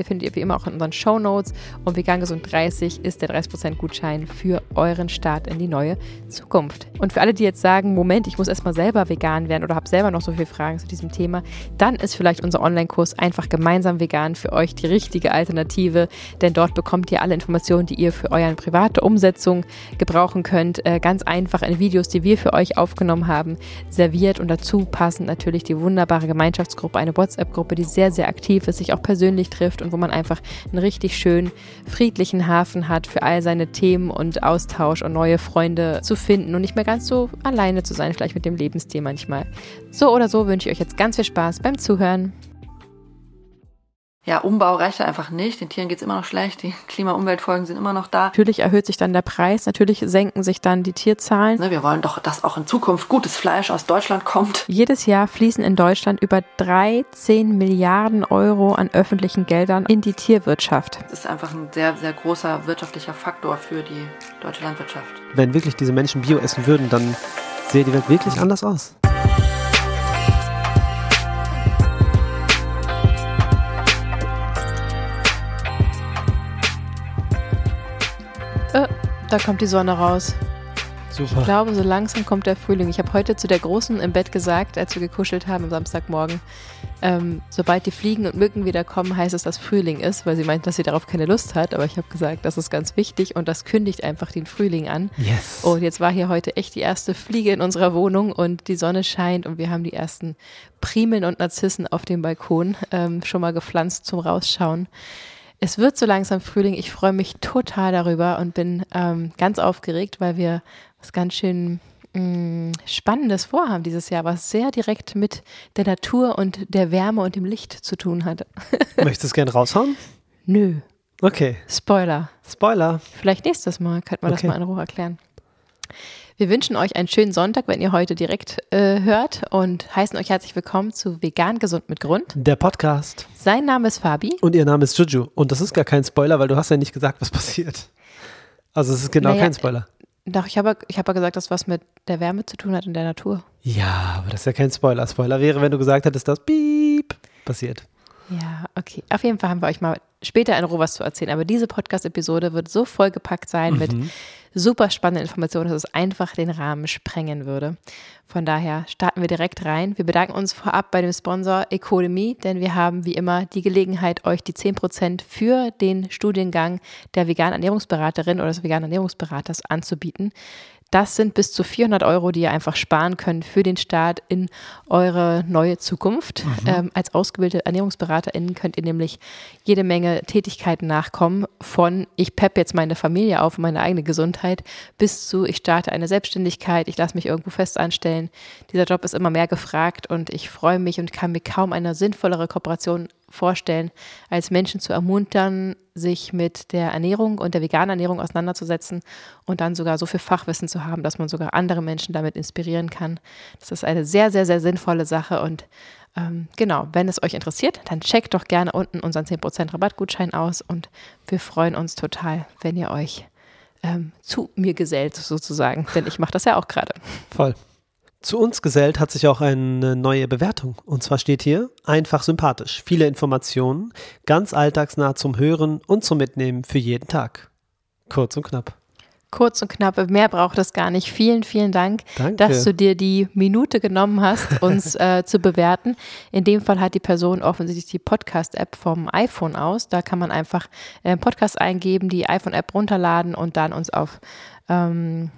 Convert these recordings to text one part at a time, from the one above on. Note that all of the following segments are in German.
Webseite, findet ihr wie immer auch in unseren Show Notes. Und Vegan Gesund 30 ist der 30% Gutschein für euren Start in die neue Zukunft. Und für alle, die jetzt sagen, Moment, ich muss erstmal selber vegan werden oder habe selber noch so viele Fragen zu diesem Thema, dann ist vielleicht unser Online-Kurs einfach gemeinsam vegan für euch die richtige Alternative. Denn dort bekommt ihr alle Informationen, die ihr für eure private Umsetzung gebrauchen könnt. Äh, ganz einfach in Videos, die wir für euch aufgenommen haben, serviert und dazu passend natürlich die wunderbare Gemeinschaftsgruppe, eine WhatsApp-Gruppe, die sehr, sehr aktiv ist, sich auch persönlich trifft und wo man einfach einen richtig schönen, friedlichen Hafen hat für all seine Themen und Austausch und neue Freunde zu finden und nicht mehr ganz so alleine zu sein, vielleicht mit dem Lebensstil manchmal. So oder so wünsche ich euch jetzt ganz viel Spaß beim Zuhören ja, Umbau reicht einfach nicht. Den Tieren geht's immer noch schlecht. Die Klima-Umweltfolgen sind immer noch da. Natürlich erhöht sich dann der Preis. Natürlich senken sich dann die Tierzahlen. Ne, wir wollen doch, dass auch in Zukunft gutes Fleisch aus Deutschland kommt. Jedes Jahr fließen in Deutschland über 13 Milliarden Euro an öffentlichen Geldern in die Tierwirtschaft. Das ist einfach ein sehr, sehr großer wirtschaftlicher Faktor für die deutsche Landwirtschaft. Wenn wirklich diese Menschen Bio essen würden, dann sähe die Welt wirklich anders aus. Da kommt die Sonne raus. Super. Ich glaube, so langsam kommt der Frühling. Ich habe heute zu der Großen im Bett gesagt, als wir gekuschelt haben am Samstagmorgen, ähm, sobald die Fliegen und Mücken wieder kommen, heißt es, dass Frühling ist, weil sie meint, dass sie darauf keine Lust hat. Aber ich habe gesagt, das ist ganz wichtig und das kündigt einfach den Frühling an. Yes. Und jetzt war hier heute echt die erste Fliege in unserer Wohnung und die Sonne scheint und wir haben die ersten Primeln und Narzissen auf dem Balkon ähm, schon mal gepflanzt zum Rausschauen. Es wird so langsam Frühling. Ich freue mich total darüber und bin ähm, ganz aufgeregt, weil wir was ganz schön mh, mm, Spannendes vorhaben dieses Jahr, was sehr direkt mit der Natur und der Wärme und dem Licht zu tun hat. Möchtest du es gerne raushauen? Nö. Okay. Spoiler. Spoiler. Vielleicht nächstes Mal könnte man Okay. das mal in Ruhe erklären. Wir wünschen euch einen schönen Sonntag, wenn ihr heute direkt äh, hört und heißen euch herzlich willkommen zu Vegan Gesund mit Grund. Der Podcast. Sein Name ist Fabi. Und ihr Name ist Juju. Und das ist gar kein Spoiler, weil du hast ja nicht gesagt, was passiert. Also es ist genau Naja, kein Spoiler. Doch, ich habe ich habe ja gesagt, dass was mit der Wärme zu tun hat und der Natur. Ja, aber das ist ja kein Spoiler. Spoiler wäre, wenn du gesagt hättest, dass Piep passiert. Ja, okay. Auf jeden Fall haben wir euch mal später in was zu erzählen. Aber diese Podcast-Episode wird so vollgepackt sein mit super spannenden Informationen, dass es einfach den Rahmen sprengen würde. Von daher starten wir direkt rein. Wir bedanken uns vorab bei dem Sponsor Ecodemy, denn wir haben wie immer die Gelegenheit, euch die 10% für den Studiengang der veganen Ernährungsberaterin oder des veganen Ernährungsberaters anzubieten. Das sind bis zu 400 Euro, die ihr einfach sparen könnt für den Start in eure neue Zukunft. Ähm, als ausgebildete ErnährungsberaterInnen könnt ihr nämlich jede Menge Tätigkeiten nachkommen, von ich pepp jetzt meine Familie auf und meine eigene Gesundheit, bis zu ich starte eine Selbstständigkeit, ich lasse mich irgendwo fest anstellen. Dieser Job ist immer mehr gefragt und ich freue mich und kann mir kaum eine sinnvollere Kooperation vorstellen, als Menschen zu ermuntern, sich mit der Ernährung und der veganen Ernährung auseinanderzusetzen und dann sogar so viel Fachwissen zu haben, dass man sogar andere Menschen damit inspirieren kann. Das ist eine sehr, sehr, sehr sinnvolle Sache und ähm, genau, wenn es euch interessiert, dann checkt doch gerne unten unseren 10% Rabattgutschein aus und wir freuen uns total, wenn ihr euch ähm, zu mir gesellt sozusagen, denn ich mache das ja auch gerade. Voll. Zu uns gesellt hat sich auch eine neue Bewertung. Und zwar steht hier, einfach sympathisch, viele Informationen, ganz alltagsnah zum Hören und zum Mitnehmen für jeden Tag. Kurz und knapp. kurz und knapp. Mehr braucht es gar nicht. Vielen, vielen Dank, Danke. dass du dir die Minute genommen hast, uns äh, zu bewerten. In dem Fall hat die Person offensichtlich die Podcast-App vom iPhone aus. Da kann man einfach äh, Podcast eingeben, die iPhone-App runterladen und dann uns auf, ähm,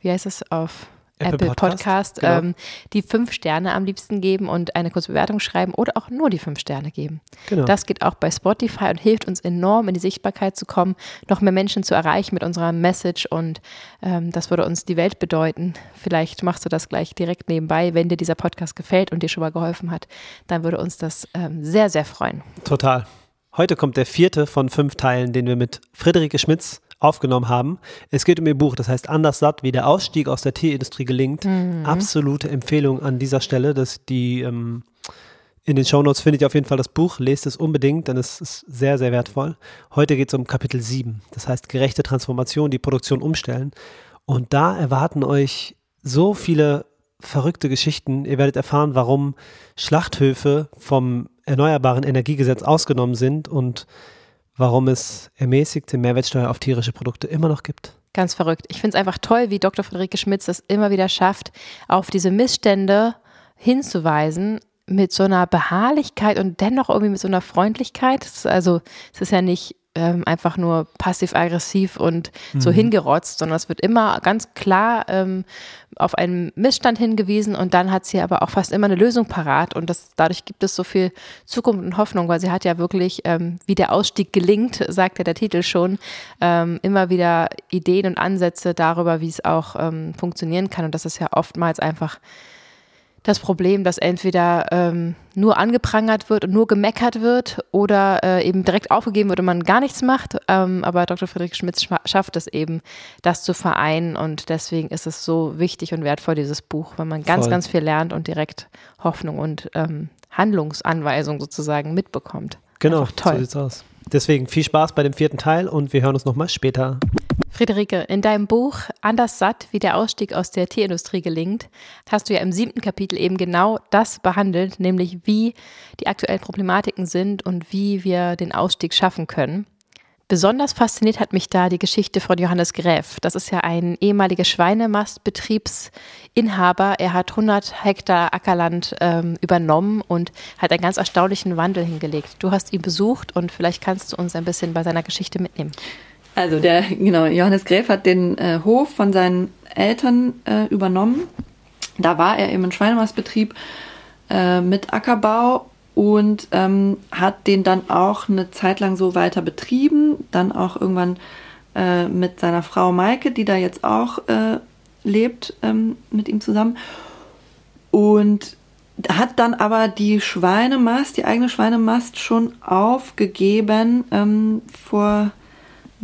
wie heißt es, auf Apple Apple, Podcast, Podcast, genau. ähm, die fünf Sterne am liebsten geben und eine kurze Bewertung schreiben oder auch nur die fünf Sterne geben. Genau. Das geht auch bei Spotify und hilft uns enorm in die Sichtbarkeit zu kommen, noch mehr Menschen zu erreichen mit unserer Message und ähm, das würde uns die Welt bedeuten. Vielleicht machst du das gleich direkt nebenbei, wenn dir dieser Podcast gefällt und dir schon mal geholfen hat, dann würde uns das ähm, sehr, sehr freuen. Total. Heute kommt der vierte von fünf Teilen, den wir mit Friederike Schmitz aufgenommen haben. Es geht um ihr Buch, das heißt Anders satt, wie der Ausstieg aus der Teeindustrie gelingt. Absolute Empfehlung an dieser Stelle, dass die ähm, in den Shownotes findet ihr auf jeden Fall das Buch, lest es unbedingt, denn es ist sehr, sehr wertvoll. Heute geht es um Kapitel 7, das heißt gerechte Transformation, die Produktion umstellen. Und da erwarten euch so viele verrückte Geschichten. Ihr werdet erfahren, warum Schlachthöfe vom Erneuerbaren Energiegesetz ausgenommen sind und warum es ermäßigte Mehrwertsteuer auf tierische Produkte immer noch gibt. Ganz verrückt. Ich finde es einfach toll, wie Dr. Friederike Schmitz das immer wieder schafft, auf diese Missstände hinzuweisen mit so einer Beharrlichkeit und dennoch irgendwie mit so einer Freundlichkeit. Also es ist ja nicht ähm, einfach nur passiv-aggressiv und so hingerotzt, sondern es wird immer ganz klar ähm, auf einen Missstand hingewiesen und dann hat sie aber auch fast immer eine Lösung parat und das, dadurch gibt es so viel Zukunft und Hoffnung, weil sie hat ja wirklich, ähm, wie der Ausstieg gelingt, sagt ja der Titel schon, ähm, immer wieder Ideen und Ansätze darüber, wie es auch ähm, funktionieren kann und das ist ja oftmals einfach das Problem, dass entweder ähm, nur angeprangert wird und nur gemeckert wird oder äh, eben direkt aufgegeben wird und man gar nichts macht. Ähm, aber Dr. Friedrich Schmitz schafft es eben, das zu vereinen und deswegen ist es so wichtig und wertvoll, dieses Buch, weil man ganz, Voll. ganz viel lernt und direkt Hoffnung und ähm, Handlungsanweisung sozusagen mitbekommt. Genau, Einfach toll. so sieht's aus. Deswegen viel Spaß bei dem vierten Teil und wir hören uns nochmal später. Friederike, in deinem Buch Anders satt, wie der Ausstieg aus der Tierindustrie gelingt, hast du ja im siebten Kapitel eben genau das behandelt, nämlich wie die aktuellen Problematiken sind und wie wir den Ausstieg schaffen können. Besonders fasziniert hat mich da die Geschichte von Johannes Gräf. Das ist ja ein ehemaliger Schweinemastbetriebsinhaber. Er hat 100 Hektar Ackerland ähm, übernommen und hat einen ganz erstaunlichen Wandel hingelegt. Du hast ihn besucht und vielleicht kannst du uns ein bisschen bei seiner Geschichte mitnehmen. Also der, genau, Johannes Gräf hat den äh, Hof von seinen Eltern äh, übernommen. Da war er eben ein Schweinemastbetrieb äh, mit Ackerbau und ähm, hat den dann auch eine Zeit lang so weiter betrieben. Dann auch irgendwann äh, mit seiner Frau Maike, die da jetzt auch äh, lebt, ähm, mit ihm zusammen. Und hat dann aber die Schweinemast, die eigene Schweinemast schon aufgegeben ähm, vor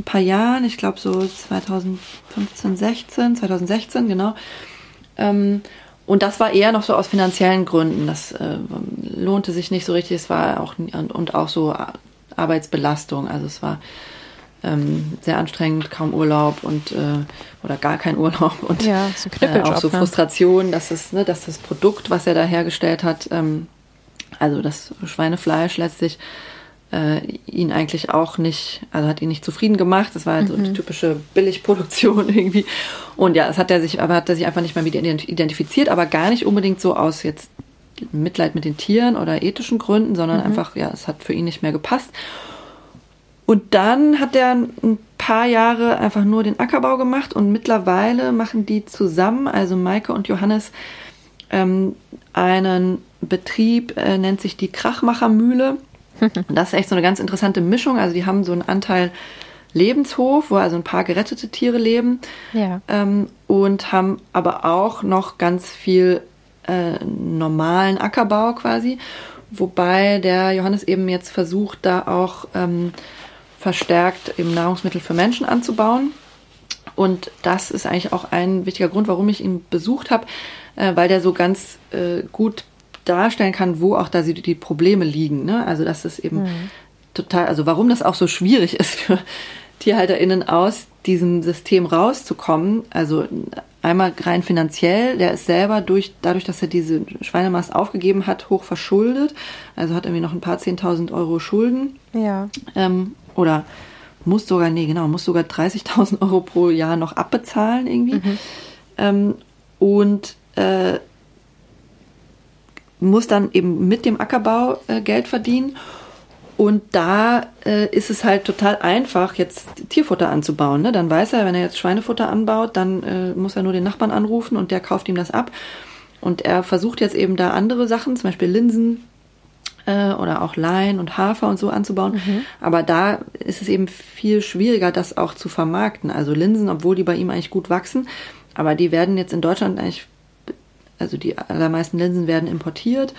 ein paar Jahren, ich glaube so 2015, 16, 2016, genau. Ähm, und das war eher noch so aus finanziellen Gründen. Das äh, lohnte sich nicht so richtig. Es war auch und, und auch so Arbeitsbelastung. Also es war ähm, sehr anstrengend, kaum Urlaub und äh, oder gar kein Urlaub und Ja, ein äh, auch so ne? Frustration, dass es, ne, dass das Produkt, was er da hergestellt hat, ähm, also das Schweinefleisch letztlich äh, ihn eigentlich auch nicht, also hat ihn nicht zufrieden gemacht. Das war halt so die typische Billigproduktion irgendwie. Und ja, es hat er sich, aber hat er sich einfach nicht mehr mit ident- identifiziert, aber gar nicht unbedingt so aus jetzt Mitleid mit den Tieren oder ethischen Gründen, sondern einfach, ja, es hat für ihn nicht mehr gepasst. Und dann hat er ein paar Jahre einfach nur den Ackerbau gemacht und mittlerweile machen die zusammen, also Maike und Johannes, ähm, einen Betrieb, äh, nennt sich die Krachmachermühle. Und das ist echt so eine ganz interessante Mischung. Also die haben so einen Anteil Lebenshof, wo also ein paar gerettete Tiere leben Ja. ähm, und haben aber auch noch ganz viel äh, normalen Ackerbau quasi, wobei der Johannes eben jetzt versucht, da auch ähm, verstärkt eben Nahrungsmittel für Menschen anzubauen. Und das ist eigentlich auch ein wichtiger Grund, warum ich ihn besucht habe, äh, weil der so ganz äh, gut darstellen kann, wo auch da die, die Probleme liegen. Ne? Also das ist eben total, also warum das auch so schwierig ist für TierhalterInnen aus diesem System rauszukommen. Also einmal rein finanziell, der ist selber durch, dadurch, dass er diese Schweinemast aufgegeben hat, hoch verschuldet. Also hat irgendwie noch ein paar 10.000 Euro Schulden Ja. ähm, oder muss sogar, nee, genau, muss sogar 30.000 Euro pro Jahr noch abbezahlen irgendwie. Mhm. Ähm, und äh, muss dann eben mit dem Ackerbau äh, Geld verdienen. Und da äh, ist es halt total einfach, jetzt Tierfutter anzubauen. Ne? Dann weiß er, wenn er jetzt Schweinefutter anbaut, dann äh, muss er nur den Nachbarn anrufen und der kauft ihm das ab. Und er versucht jetzt eben da andere Sachen, zum Beispiel Linsen äh, oder auch Lein und Hafer und so anzubauen. Mhm. Aber da ist es eben viel schwieriger, das auch zu vermarkten. Also Linsen, obwohl die bei ihm eigentlich gut wachsen, aber die werden jetzt in Deutschland eigentlich, also die allermeisten Linsen werden importiert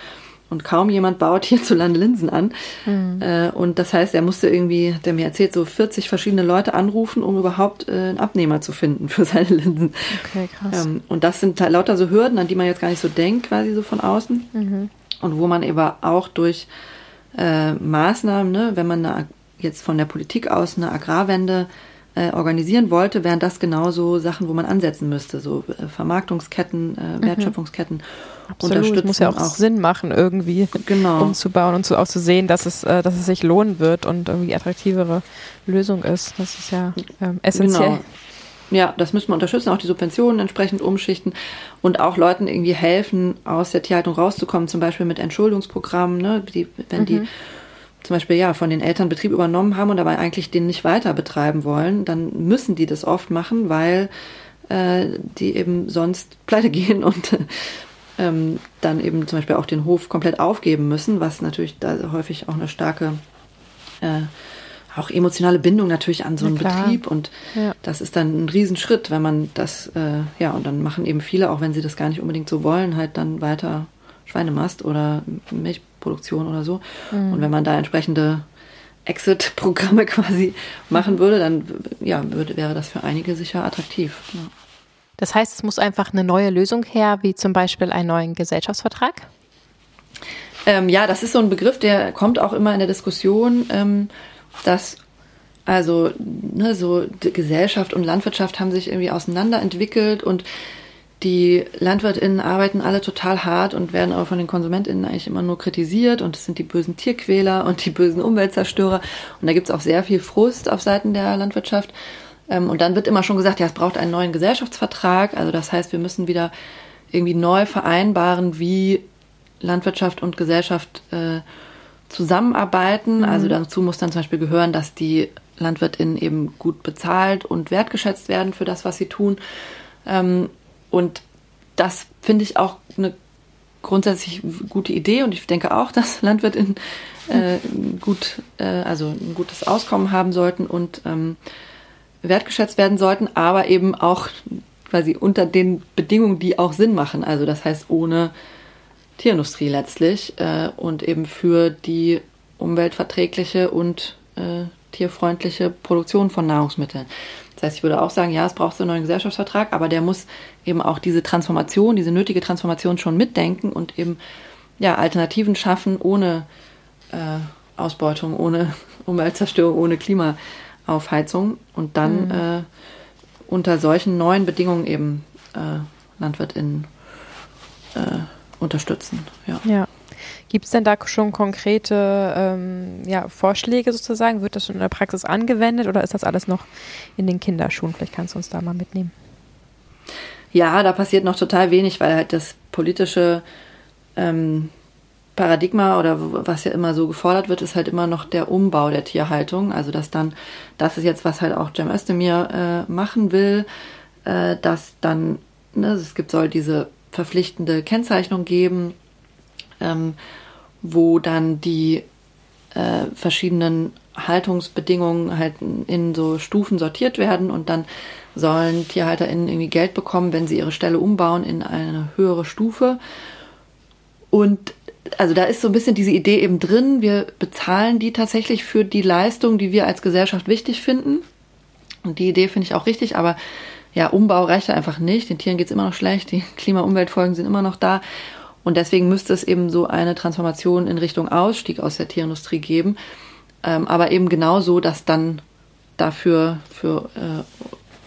und kaum jemand baut hierzulande Linsen an. Mhm. Äh, und das heißt, er musste irgendwie, der mir erzählt, so 40 verschiedene Leute anrufen, um überhaupt äh, einen Abnehmer zu finden für seine Linsen. Okay, krass. Ähm, und das sind lauter so Hürden, an die man jetzt gar nicht so denkt, quasi so von außen. Mhm. Und wo man eben auch durch äh, Maßnahmen, ne, wenn man eine, jetzt von der Politik aus eine Agrarwende äh, organisieren wollte, wären das genauso Sachen, wo man ansetzen müsste, so äh, Vermarktungsketten, äh, mhm. Wertschöpfungsketten. Absolut, es muss ja auch, auch, Sinn machen, irgendwie genau. umzubauen und zu, auch zu sehen, dass es, äh, dass es sich lohnen wird und irgendwie attraktivere Lösung ist. Das ist ja ähm, essentiell. Genau. Ja, das müssen wir unterstützen, auch die Subventionen entsprechend umschichten und auch Leuten irgendwie helfen, aus der Tierhaltung rauszukommen, zum Beispiel mit Entschuldungsprogrammen, ne, die, wenn mhm. die zum Beispiel ja von den Eltern Betrieb übernommen haben und dabei eigentlich den nicht weiter betreiben wollen, dann müssen die das oft machen, weil äh, die eben sonst pleite gehen und ähm, dann eben zum Beispiel auch den Hof komplett aufgeben müssen, was natürlich da häufig auch eine starke äh, auch emotionale Bindung natürlich an so einen Betrieb und ja. das ist dann ein Riesenschritt, wenn man das, äh, ja, und dann machen eben viele, auch wenn sie das gar nicht unbedingt so wollen, halt dann weiter Schweinemast oder Milchproduktion oder so. Mhm. Und wenn man da entsprechende Exit-Programme quasi machen würde, dann ja, würde, wäre das für einige sicher attraktiv. Ja. Das heißt, es muss einfach eine neue Lösung her, wie zum Beispiel einen neuen Gesellschaftsvertrag? Ähm, ja, das ist so ein Begriff, der kommt auch immer in der Diskussion, ähm, dass also ne, so Gesellschaft und Landwirtschaft haben sich irgendwie auseinanderentwickelt und die LandwirtInnen arbeiten alle total hart und werden aber von den KonsumentInnen eigentlich immer nur kritisiert und es sind die bösen Tierquäler und die bösen Umweltzerstörer. Und da gibt es auch sehr viel Frust auf Seiten der Landwirtschaft. Ähm, und dann wird immer schon gesagt, ja, es braucht einen neuen Gesellschaftsvertrag. Also das heißt, wir müssen wieder irgendwie neu vereinbaren, wie Landwirtschaft und Gesellschaft äh, zusammenarbeiten. Mhm. Also dazu muss dann zum Beispiel gehören, dass die LandwirtInnen eben gut bezahlt und wertgeschätzt werden für das, was sie tun. Ähm, und das finde ich auch eine grundsätzlich gute Idee und ich denke auch, dass Landwirtinnen äh, gut, äh, also ein gutes Auskommen haben sollten und ähm, wertgeschätzt werden sollten, aber eben auch quasi unter den Bedingungen, die auch Sinn machen. Also das heißt ohne Tierindustrie letztlich äh, und eben für die umweltverträgliche und äh, tierfreundliche Produktion von Nahrungsmitteln. Das heißt, ich würde auch sagen, ja, es braucht so einen neuen Gesellschaftsvertrag, aber der muss eben auch diese Transformation, diese nötige Transformation schon mitdenken und eben ja, Alternativen schaffen ohne äh, Ausbeutung, ohne Umweltzerstörung, ohne Klimaaufheizung und dann mhm. äh, unter solchen neuen Bedingungen eben äh, LandwirtInnen äh, unterstützen. Ja. ja. Gibt es denn da schon konkrete ähm, ja, Vorschläge sozusagen? Wird das schon in der Praxis angewendet oder ist das alles noch in den Kinderschuhen? Vielleicht kannst du uns da mal mitnehmen. Ja, da passiert noch total wenig, weil halt das politische ähm, Paradigma oder was ja immer so gefordert wird, ist halt immer noch der Umbau der Tierhaltung. Also dass dann, das ist jetzt, was halt auch Cem Özdemir äh, machen will, äh, dass dann, ne, es gibt soll diese verpflichtende Kennzeichnung geben, ähm, wo dann die äh, verschiedenen Haltungsbedingungen halt in so Stufen sortiert werden und dann sollen TierhalterInnen irgendwie Geld bekommen, wenn sie ihre Stelle umbauen in eine höhere Stufe. Und also da ist so ein bisschen diese Idee eben drin, wir bezahlen die tatsächlich für die Leistung, die wir als Gesellschaft wichtig finden. Und die Idee finde ich auch richtig, aber ja, Umbau reicht einfach nicht. Den Tieren geht es immer noch schlecht, die Klima-Umweltfolgen sind immer noch da. Und deswegen müsste es eben so eine Transformation in Richtung Ausstieg aus der Tierindustrie geben. Ähm, aber eben genauso, dass dann dafür für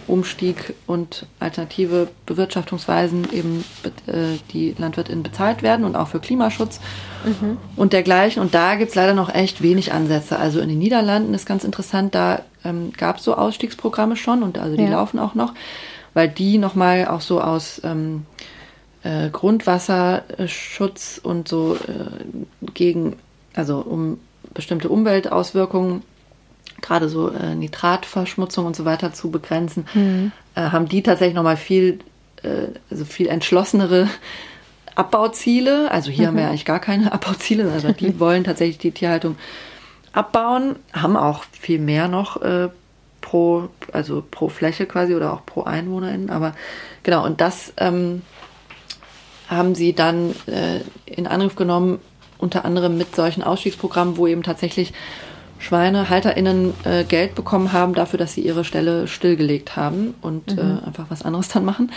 Umstieg und alternative Bewirtschaftungsweisen eben äh, die LandwirtInnen bezahlt werden und auch für Klimaschutz mhm. und dergleichen. Und da gibt es leider noch echt wenig Ansätze. Also in den Niederlanden ist ganz interessant, da ähm, gab es so Ausstiegsprogramme schon und also die ja. laufen auch noch, weil die nochmal auch so aus ähm, äh, Grundwasserschutz und so äh, gegen, also um bestimmte Umweltauswirkungen gerade so äh, Nitratverschmutzung und so weiter zu begrenzen, mhm. äh, haben die tatsächlich nochmal viel, äh, also viel entschlossenere Abbauziele. Also hier mhm. haben wir ja eigentlich gar keine Abbauziele, also die wollen tatsächlich die Tierhaltung abbauen, haben auch viel mehr noch äh, pro, also pro Fläche quasi oder auch pro EinwohnerInnen. Aber genau, und das ähm, haben sie dann äh, in Angriff genommen, unter anderem mit solchen Ausstiegsprogrammen, wo eben tatsächlich SchweinehalterInnen äh, Geld bekommen haben dafür, dass sie ihre Stelle stillgelegt haben und mhm. äh, einfach was anderes dann machen.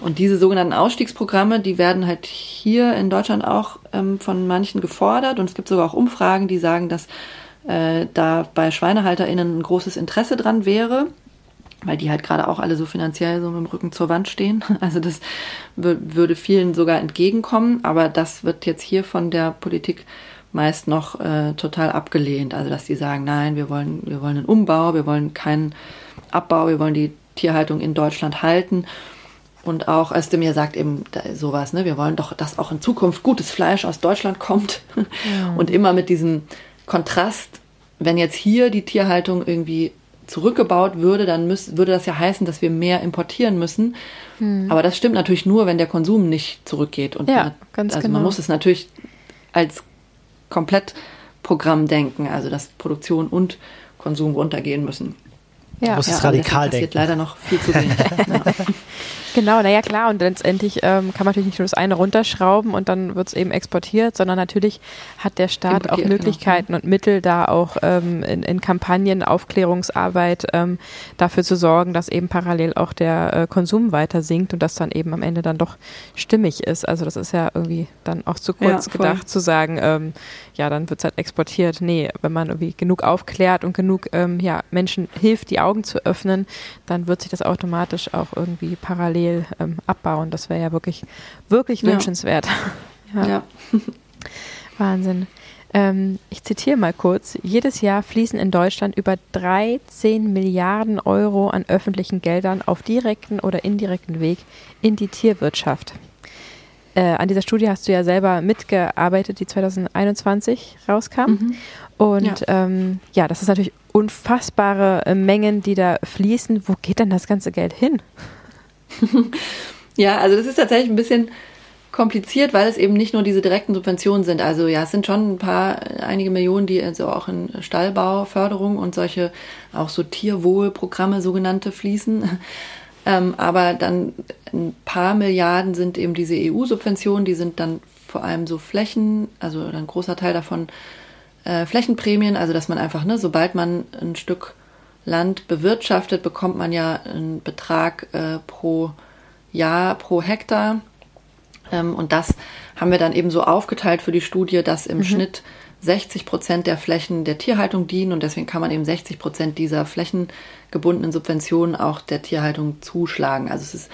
Und diese sogenannten Ausstiegsprogramme, die werden halt hier in Deutschland auch ähm, von manchen gefordert. Und es gibt sogar auch Umfragen, die sagen, dass äh, da bei SchweinehalterInnen ein großes Interesse dran wäre, weil die halt gerade auch alle so finanziell so mit dem Rücken zur Wand stehen. Also das würde vielen sogar entgegenkommen. Aber das wird jetzt hier von der Politik meist noch äh, total abgelehnt. Also dass die sagen, nein, wir wollen, wir wollen einen Umbau, wir wollen keinen Abbau, wir wollen die Tierhaltung in Deutschland halten. Und auch Özdemir sagt eben sowas, ne, wir wollen doch, dass auch in Zukunft gutes Fleisch aus Deutschland kommt. Ja. Und immer mit diesem Kontrast, wenn jetzt hier die Tierhaltung irgendwie zurückgebaut würde, dann müß, würde das ja heißen, dass wir mehr importieren müssen. Hm. Aber das stimmt natürlich nur, wenn der Konsum nicht zurückgeht. Und ja, ganz also genau. man muss es natürlich als Komplettprogramm denken, also dass Produktion und Konsum runtergehen müssen. Ja, du musst ja, es radikal denken. leider noch viel zu wenig. ja. Genau, naja klar, und letztendlich ähm, kann man natürlich nicht nur das eine runterschrauben und dann wird es eben exportiert, sondern natürlich hat der Staat auch genau. Möglichkeiten genau. und Mittel, da auch ähm, in, in, Kampagnen, Aufklärungsarbeit ähm, dafür zu sorgen, dass eben parallel auch der äh, Konsum weiter sinkt und das dann eben am Ende dann doch stimmig ist. Also das ist ja irgendwie dann auch zu kurz ja, gedacht zu sagen, ähm, ja, dann wird es halt exportiert. Nee, wenn man irgendwie genug aufklärt und genug ähm, ja, Menschen hilft, die Augen zu öffnen, dann wird sich das automatisch auch irgendwie parallel parallel ähm, abbauen. Das wäre ja wirklich, wirklich wünschenswert. ja. ja. Wahnsinn. Ähm, ich zitiere mal kurz. Jedes Jahr fließen in Deutschland über 13 Milliarden Euro an öffentlichen Geldern auf direkten oder indirekten Weg in die Tierwirtschaft. Äh, an dieser Studie hast du ja selber mitgearbeitet, die 2021 rauskam. Mhm. Und ja. Ähm, ja. das ist natürlich unfassbare äh, Mengen, die da fließen. Wo geht denn das ganze Geld hin? ja, also das ist tatsächlich ein bisschen kompliziert, weil es eben nicht nur diese direkten Subventionen sind. Also ja, es sind schon ein paar, einige Millionen, die also auch in Stallbauförderung und solche auch so Tierwohlprogramme sogenannte fließen. Ähm, aber dann ein paar Milliarden sind eben diese EU-Subventionen, die sind dann vor allem so Flächen, also ein großer Teil davon äh, Flächenprämien, also dass man einfach, ne, sobald man ein Stück Land bewirtschaftet, bekommt man ja einen Betrag äh, pro Jahr, pro Hektar. Ähm, und das haben wir dann eben so aufgeteilt für die Studie, dass im mhm. Schnitt 60 Prozent der Flächen der Tierhaltung dienen und deswegen kann man eben 60 Prozent dieser flächengebundenen Subventionen auch der Tierhaltung zuschlagen. Also es ist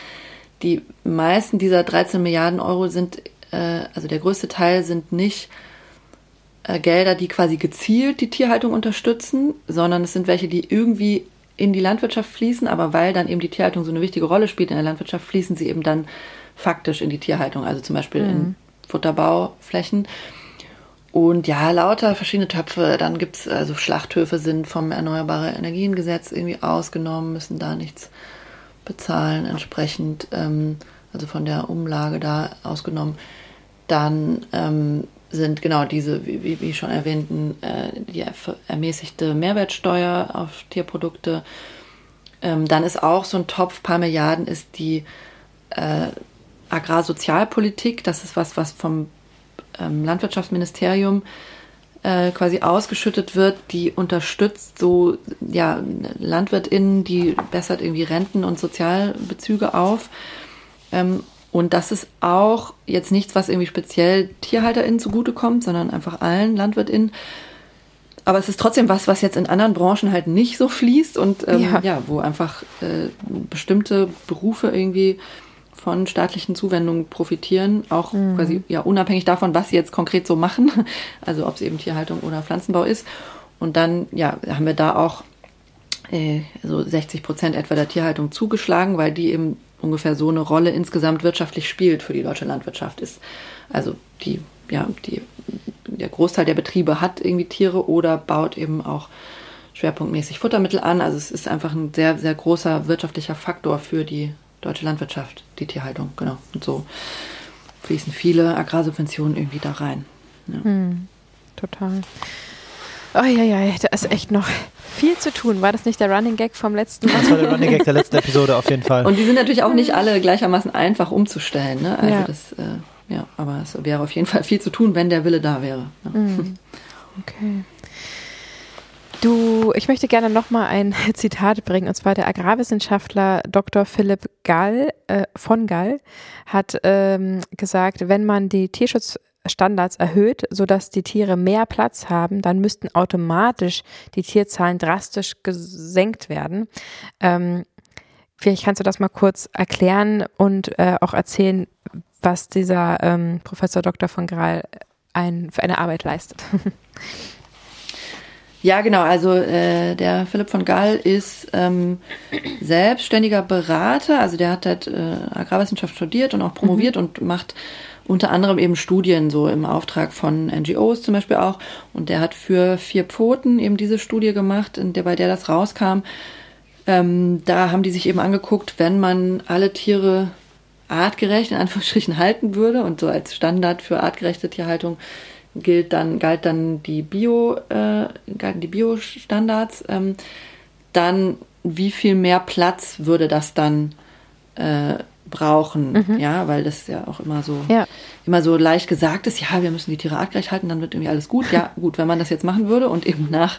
die meisten dieser 13 Milliarden Euro sind, äh, also der größte Teil sind nicht äh, Gelder, die quasi gezielt die Tierhaltung unterstützen, sondern es sind welche, die irgendwie in die Landwirtschaft fließen, aber weil dann eben die Tierhaltung so eine wichtige Rolle spielt in der Landwirtschaft, fließen sie eben dann faktisch in die Tierhaltung, also zum Beispiel mhm. in Futterbauflächen. Und ja, lauter verschiedene Töpfe. Dann gibt es, also Schlachthöfe sind vom Erneuerbare Energiengesetz irgendwie ausgenommen, müssen da nichts bezahlen entsprechend, ähm, also von der Umlage da ausgenommen. Dann ähm, sind genau diese, wie, wie schon erwähnten, äh, die ermäßigte Mehrwertsteuer auf Tierprodukte. Ähm, dann ist auch so ein Topf, paar Milliarden, ist die äh, Agrarsozialpolitik. Das ist was, was vom ähm, Landwirtschaftsministerium äh, quasi ausgeschüttet wird, die unterstützt so ja LandwirtInnen, die bessert irgendwie Renten und Sozialbezüge auf. Ähm, und das ist auch jetzt nichts, was irgendwie speziell TierhalterInnen zugutekommt, sondern einfach allen LandwirtInnen. aber es ist trotzdem was, was jetzt in anderen Branchen halt nicht so fließt und ähm, ja. ja. wo einfach äh, bestimmte Berufe irgendwie von staatlichen Zuwendungen profitieren, auch mhm. quasi ja unabhängig davon, was sie jetzt konkret so machen, also ob es eben Tierhaltung oder Pflanzenbau ist. Und dann ja haben wir da auch äh, so 60 Prozent etwa der Tierhaltung zugeschlagen, weil die eben ungefähr so eine Rolle insgesamt wirtschaftlich spielt für die deutsche Landwirtschaft ist. Also die ja die der Großteil der Betriebe hat irgendwie Tiere oder baut eben auch schwerpunktmäßig Futtermittel an. Also es ist einfach ein sehr, sehr großer wirtschaftlicher Faktor für die deutsche Landwirtschaft, die Tierhaltung, genau. Und so fließen viele Agrarsubventionen irgendwie da rein. Ja. Hm, total. Oh ja, ja, da ist echt noch viel zu tun. War das nicht der Running Gag vom letzten Mal? Das war der Running Gag der letzten Episode auf jeden Fall. Und die sind natürlich auch nicht alle gleichermaßen einfach umzustellen. Ne? Also ja. das, äh, ja, aber es wäre auf jeden Fall viel zu tun, wenn der Wille da wäre. Ja. Hm. Okay. Du, ich möchte gerne nochmal ein Zitat bringen, und zwar der Agrarwissenschaftler Dr. Philipp Gall äh, von Gall hat ähm, gesagt, wenn man die Tierschutzstandards erhöht, sodass die Tiere mehr Platz haben, dann müssten automatisch die Tierzahlen drastisch gesenkt werden. Ähm, vielleicht kannst du das mal kurz erklären und äh, auch erzählen, was dieser ähm, Professor Dr. von Gall ein, für eine Arbeit leistet. Ja, genau. Also äh, der Philipp von Gall ist ähm, selbstständiger Berater. Also der hat halt äh, Agrarwissenschaft studiert und auch promoviert mhm. und macht unter anderem eben Studien so im Auftrag von NGOs zum Beispiel auch. Und der hat für vier Pfoten eben diese Studie gemacht, in der bei der das rauskam. Ähm, da haben die sich eben angeguckt, wenn man alle Tiere artgerecht in Anführungsstrichen halten würde und so als Standard für artgerechte Tierhaltung gilt dann, galt dann die Bio, äh, galten die Bio-Standards, ähm, dann wie viel mehr Platz würde das dann äh, brauchen, mhm. ja, weil das ja auch immer so ja. immer so leicht gesagt ist, ja, wir müssen die Tiere artgerecht halten, dann wird irgendwie alles gut. Ja, gut, wenn man das jetzt machen würde und eben nach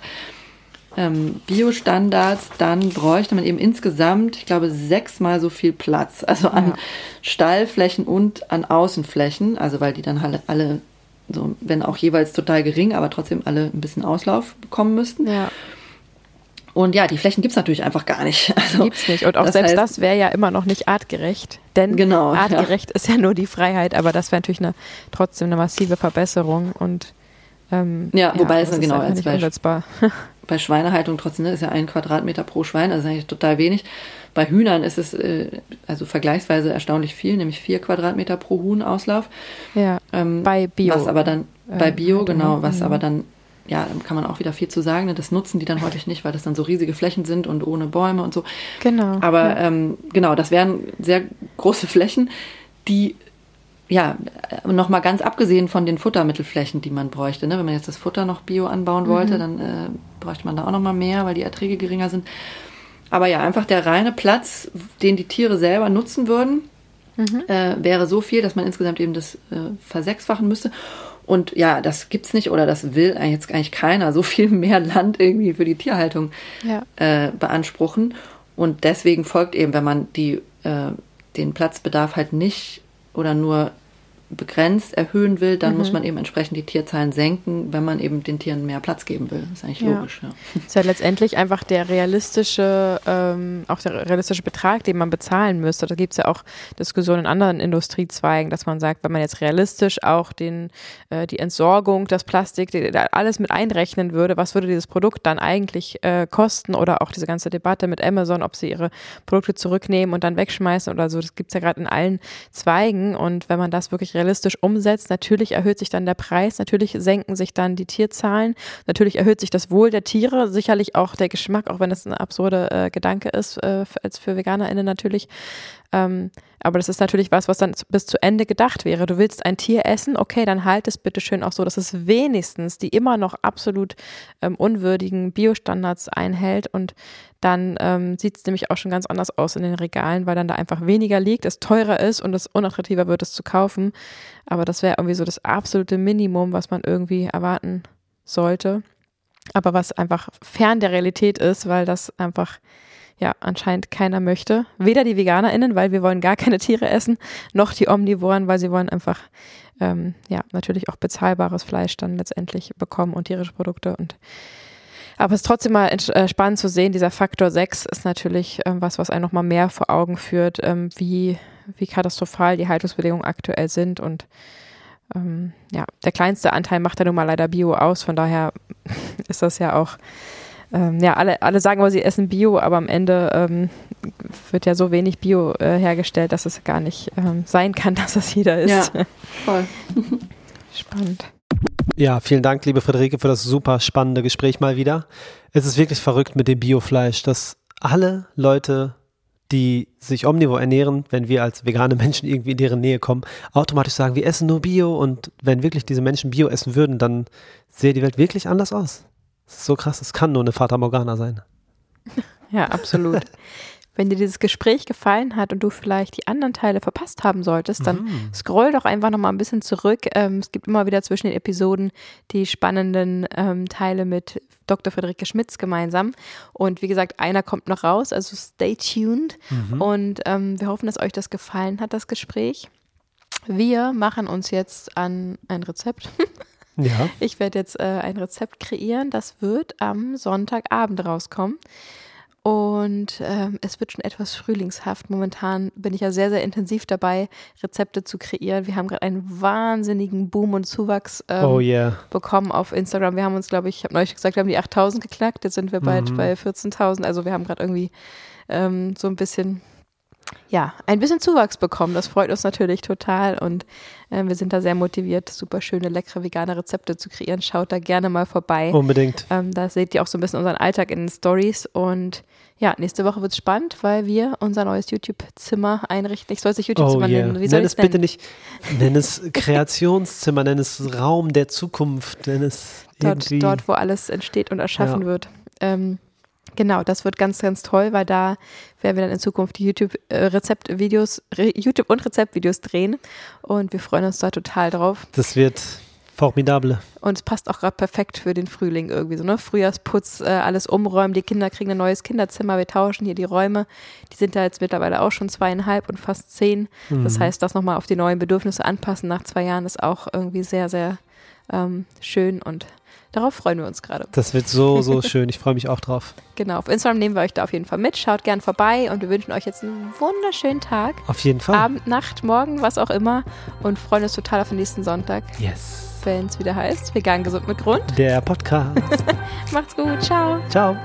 ähm, Bio-Standards, dann bräuchte man eben insgesamt, ich glaube, sechsmal so viel Platz, also an ja. Stallflächen und an Außenflächen, also weil die dann alle, alle so, wenn auch jeweils total gering, aber trotzdem alle ein bisschen Auslauf bekommen müssten. Ja. Und ja, die Flächen gibt es natürlich einfach gar nicht. Also, gibt's nicht. Und auch das selbst heißt, das wäre ja immer noch nicht artgerecht. Denn genau, artgerecht ja. ist ja nur die Freiheit, aber das wäre natürlich eine, trotzdem eine massive Verbesserung. Und ähm, ja, wobei es genau als bei, bei Schweinehaltung trotzdem ne, ist ja ein Quadratmeter pro Schwein, also eigentlich total wenig. Bei Hühnern ist es äh, also vergleichsweise erstaunlich viel, nämlich vier Quadratmeter pro Huhn Auslauf. Ja. Ähm, bei Bio. Was aber dann bei Bio, genau, was aber dann ja, da kann man auch wieder viel zu sagen. Ne? Das nutzen die dann häufig nicht, weil das dann so riesige Flächen sind und ohne Bäume und so. Genau. Aber ja. ähm, genau, das wären sehr große Flächen, die ja, nochmal ganz abgesehen von den Futtermittelflächen, die man bräuchte. Ne? Wenn man jetzt das Futter noch bio anbauen wollte, mhm. dann äh, bräuchte man da auch nochmal mehr, weil die Erträge geringer sind. Aber ja, einfach der reine Platz, den die Tiere selber nutzen würden, mhm. äh, wäre so viel, dass man insgesamt eben das äh, versechsfachen müsste. Und ja, das gibt's nicht oder das will jetzt eigentlich keiner, so viel mehr Land irgendwie für die Tierhaltung ja. äh, beanspruchen. Und deswegen folgt eben, wenn man die, äh, den Platzbedarf halt nicht oder nur begrenzt erhöhen will, dann mhm. muss man eben entsprechend die Tierzahlen senken, wenn man eben den Tieren mehr Platz geben will. Das ist eigentlich ja. logisch. Ja. Das ist ja letztendlich einfach der realistische, ähm, auch der realistische Betrag, den man bezahlen müsste. Da gibt es ja auch Diskussionen in anderen Industriezweigen, dass man sagt, wenn man jetzt realistisch auch den, äh, die Entsorgung, das Plastik, die, alles mit einrechnen würde, was würde dieses Produkt dann eigentlich äh, kosten oder auch diese ganze Debatte mit Amazon, ob sie ihre Produkte zurücknehmen und dann wegschmeißen oder so. Das gibt es ja gerade in allen Zweigen und wenn man das wirklich realistisch umsetzt, natürlich erhöht sich dann der Preis, natürlich senken sich dann die Tierzahlen, natürlich erhöht sich das Wohl der Tiere, sicherlich auch der Geschmack, auch wenn das ein absurder äh, Gedanke ist, äh, als für VeganerInnen natürlich. Ähm, aber das ist natürlich was, was dann bis zu Ende gedacht wäre. Du willst ein Tier essen, okay, dann halt es bitte schön auch so, dass es wenigstens die immer noch absolut ähm, unwürdigen Biostandards einhält und dann ähm, sieht es nämlich auch schon ganz anders aus in den Regalen, weil dann da einfach weniger liegt, es teurer ist und es unattraktiver wird, es zu kaufen. Aber das wäre irgendwie so das absolute Minimum, was man irgendwie erwarten sollte. Aber was einfach fern der Realität ist, weil das einfach ja anscheinend keiner möchte. Weder die VeganerInnen, weil wir wollen gar keine Tiere essen, noch die Omnivoren, weil sie wollen einfach ähm, ja, natürlich auch bezahlbares Fleisch dann letztendlich bekommen und tierische Produkte und aber es ist trotzdem mal äh, spannend zu sehen, dieser Faktor 6 ist natürlich ähm, was, was einen nochmal mehr vor Augen führt, ähm, wie, wie katastrophal die Haltungsbedingungen aktuell sind. Und ähm, ja, der kleinste Anteil macht ja nun mal leider Bio aus, von daher ist das ja auch, ähm, ja, alle, alle sagen immer, sie essen Bio, aber am Ende ähm, wird ja so wenig Bio äh, hergestellt, dass es gar nicht ähm, sein kann, dass das jeder ist. Ja, voll. Spannend. Ja, vielen Dank, liebe Friederike, für das super spannende Gespräch mal wieder. Es ist wirklich verrückt mit dem Biofleisch, dass alle Leute, die sich omnivor ernähren, wenn wir als vegane Menschen irgendwie in deren Nähe kommen, automatisch sagen, wir essen nur Bio und wenn wirklich diese Menschen Bio essen würden, dann sähe die Welt wirklich anders aus. Das ist so krass, es kann nur eine Fata Morgana sein. Ja, absolut. Wenn dir dieses Gespräch gefallen hat und du vielleicht die anderen Teile verpasst haben solltest, dann mhm. scroll doch einfach noch mal ein bisschen zurück. Ähm, es gibt immer wieder zwischen den Episoden die spannenden ähm, Teile mit Dr. Friederike Schmitz gemeinsam. Und wie gesagt, einer kommt noch raus, also stay tuned. Mhm. Und ähm, wir hoffen, dass euch das gefallen hat, das Gespräch. Wir machen uns jetzt an ein Rezept. Ja. Ich werde jetzt äh, ein Rezept kreieren, das wird am Sonntagabend rauskommen. Und ähm, es wird schon etwas frühlingshaft. Momentan bin ich ja sehr, sehr intensiv dabei, Rezepte zu kreieren. Wir haben gerade einen wahnsinnigen Boom und Zuwachs ähm, oh yeah. bekommen auf Instagram. Wir haben uns, glaube ich, ich habe neulich gesagt, wir haben die 8000 geknackt. Jetzt sind wir bald mhm. bei 14.000. Also wir haben gerade irgendwie ähm, so ein bisschen ja, ein bisschen Zuwachs bekommen. Das freut uns natürlich total und äh, wir sind da sehr motiviert, super schöne, leckere vegane Rezepte zu kreieren. Schaut da gerne mal vorbei. Unbedingt. Ähm, da seht ihr auch so ein bisschen unseren Alltag in den Stories und ja, nächste Woche wird es spannend, weil wir unser neues YouTube-Zimmer einrichten. Ich soll es nicht YouTube-Zimmer oh, yeah. nennen. Wie soll nenn es bitte nicht, nenn es Kreationszimmer, nenn es Raum der Zukunft, nenn es dort, dort, wo alles entsteht und erschaffen ja. wird. Ähm, Genau, das wird ganz, ganz toll, weil da werden wir dann in Zukunft die YouTube-Rezeptvideos, äh, YouTube- und Rezeptvideos drehen und wir freuen uns da total drauf. Das wird formidable. Und es passt auch gerade perfekt für den Frühling irgendwie so, ne? Frühjahrsputz, äh, alles umräumen, die Kinder kriegen ein neues Kinderzimmer, wir tauschen hier die Räume. Die sind da jetzt mittlerweile auch schon zweieinhalb und fast zehn. Mhm. Das heißt, das nochmal auf die neuen Bedürfnisse anpassen nach zwei Jahren ist auch irgendwie sehr, sehr ähm, schön und Darauf freuen wir uns gerade. Das wird so, so schön. Ich freue mich auch drauf. Genau, auf Instagram nehmen wir euch da auf jeden Fall mit. Schaut gern vorbei und wir wünschen euch jetzt einen wunderschönen Tag. Auf jeden Fall. Abend, Nacht, Morgen, was auch immer. Und freuen uns total auf den nächsten Sonntag. Yes. Wenn es wieder heißt, vegan gesund mit Grund. Der Podcast. Macht's gut. Ciao. Ciao.